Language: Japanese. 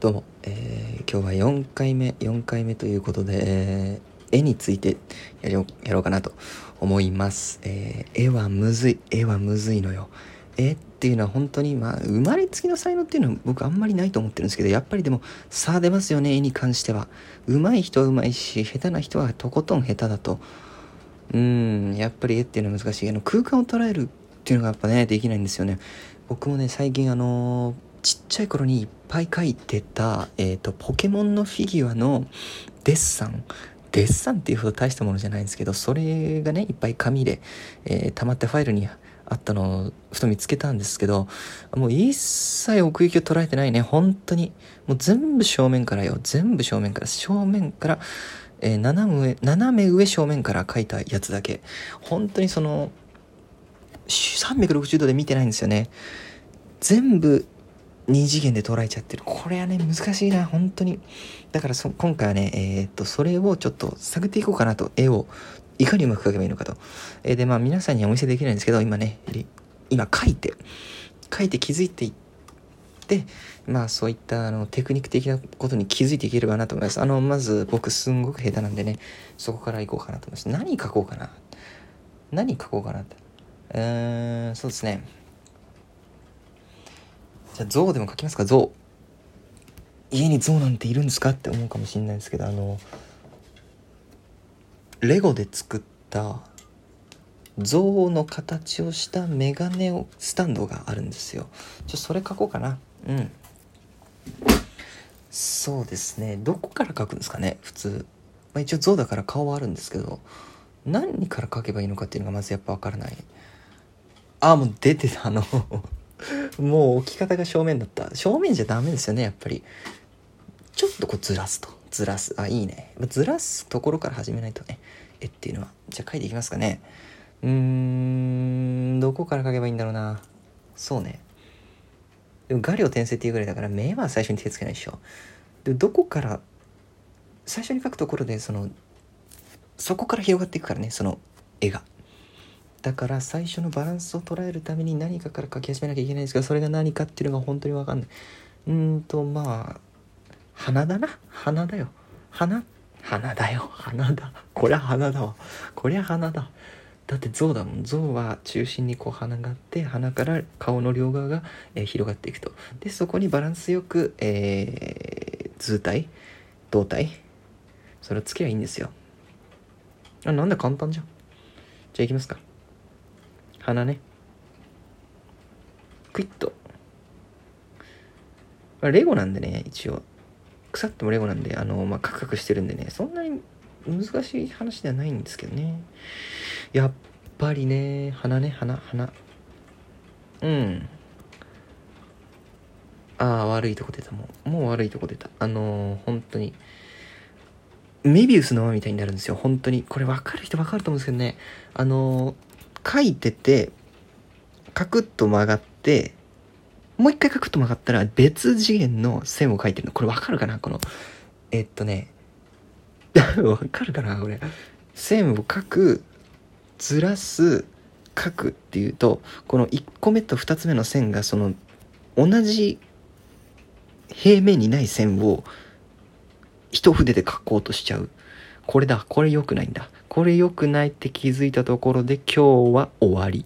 どうも、えー、今日は4回目、4回目ということで、えー、絵についてやろやろうかなと思います。えー、絵はむずい、絵はむずいのよ。絵っていうのは本当に、まあ、生まれつきの才能っていうのは僕あんまりないと思ってるんですけど、やっぱりでも差出ますよね、絵に関しては。上手い人は上手いし、下手な人はとことん下手だと。うん、やっぱり絵っていうのは難しい。あの空間を捉えるっていうのがやっぱね、できないんですよね。僕もね、最近あのーちっちゃい頃にいっぱい描いてた、えっ、ー、と、ポケモンのフィギュアのデッサン。デッサンっていうほど大したものじゃないんですけど、それがね、いっぱい紙で、えー、溜まってファイルにあったのをふと見つけたんですけど、もう一切奥行きを捉えてないね、本当に。もう全部正面からよ、全部正面から、正面から、えー、斜め上、斜め上正面から描いたやつだけ。本当にその、360度で見てないんですよね。全部2次元で捉えちゃってる。これはね、難しいな、本当に。だからそ、今回はね、えー、っと、それをちょっと探っていこうかなと、絵を、いかにうまく描けばいいのかと。えー、で、まあ、皆さんにはお見せできないんですけど、今ね、今書いて、書いて気づいていって、まあ、そういったあのテクニック的なことに気づいていければなと思います。あの、まず僕すんごく下手なんでね、そこからいこうかなと思います。何書こうかな。何書こうかなって。うーん、そうですね。じゃあ象でも描きますか？象家に象なんているんですか？って思うかもしれないですけどあのレゴで作った象の形をしたメガネをスタンドがあるんですよ。ちょそれ描こうかな。うん。そうですね。どこから描くんですかね？普通、まあ、一応象だから顔はあるんですけど何から描けばいいのかっていうのがまずやっぱ分からない。ああもう出てたあの。もう置き方が正面だった。正面じゃダメですよね、やっぱり。ちょっとこうずらすと。ずらす。あ、いいね。ずらすところから始めないとね。絵っていうのは。じゃあ書いていきますかね。うーん、どこから書けばいいんだろうな。そうね。でも画量転生っていうぐらいだから目は最初に手つけないでしょ。で、どこから、最初に書くところで、その、そこから広がっていくからね、その絵が。だから最初のバランスを捉えるために何かから書き始めなきゃいけないんですがそれが何かっていうのが本当に分かんない。うんとまあ花だな。花だよ。花花だよ。花だ。こりゃ花だわ。こりゃ花だ。だって象だもん。象は中心にこう鼻があって鼻から顔の両側が、えー、広がっていくと。でそこにバランスよく、えー、図体？胴体？それをつけりゃいいんですよ。あなんだ簡単じゃん。じゃあいきますか。鼻ね。クイッと。レゴなんでね一応。腐ってもレゴなんであのまあカクカクしてるんでねそんなに難しい話ではないんですけどね。やっぱりね鼻ね鼻鼻。うん。ああ悪いとこ出たもう。もう悪いとこ出た。あのー、本当に。メビウスの輪みたいになるんですよ。本当に。これ分かる人分かると思うんですけどね。あのー書いてて、カクッと曲がって、もう一回カクッと曲がったら別次元の線を書いてるの。これわかるかな？この、えっとね、わかるかな？これ。線を書く、ずらす、書くっていうと、この1個目と2つ目の線がその、同じ平面にない線を一筆で書こうとしちゃう。これだ、これ良くないんだ。これ良くないって気づいたところで今日は終わり。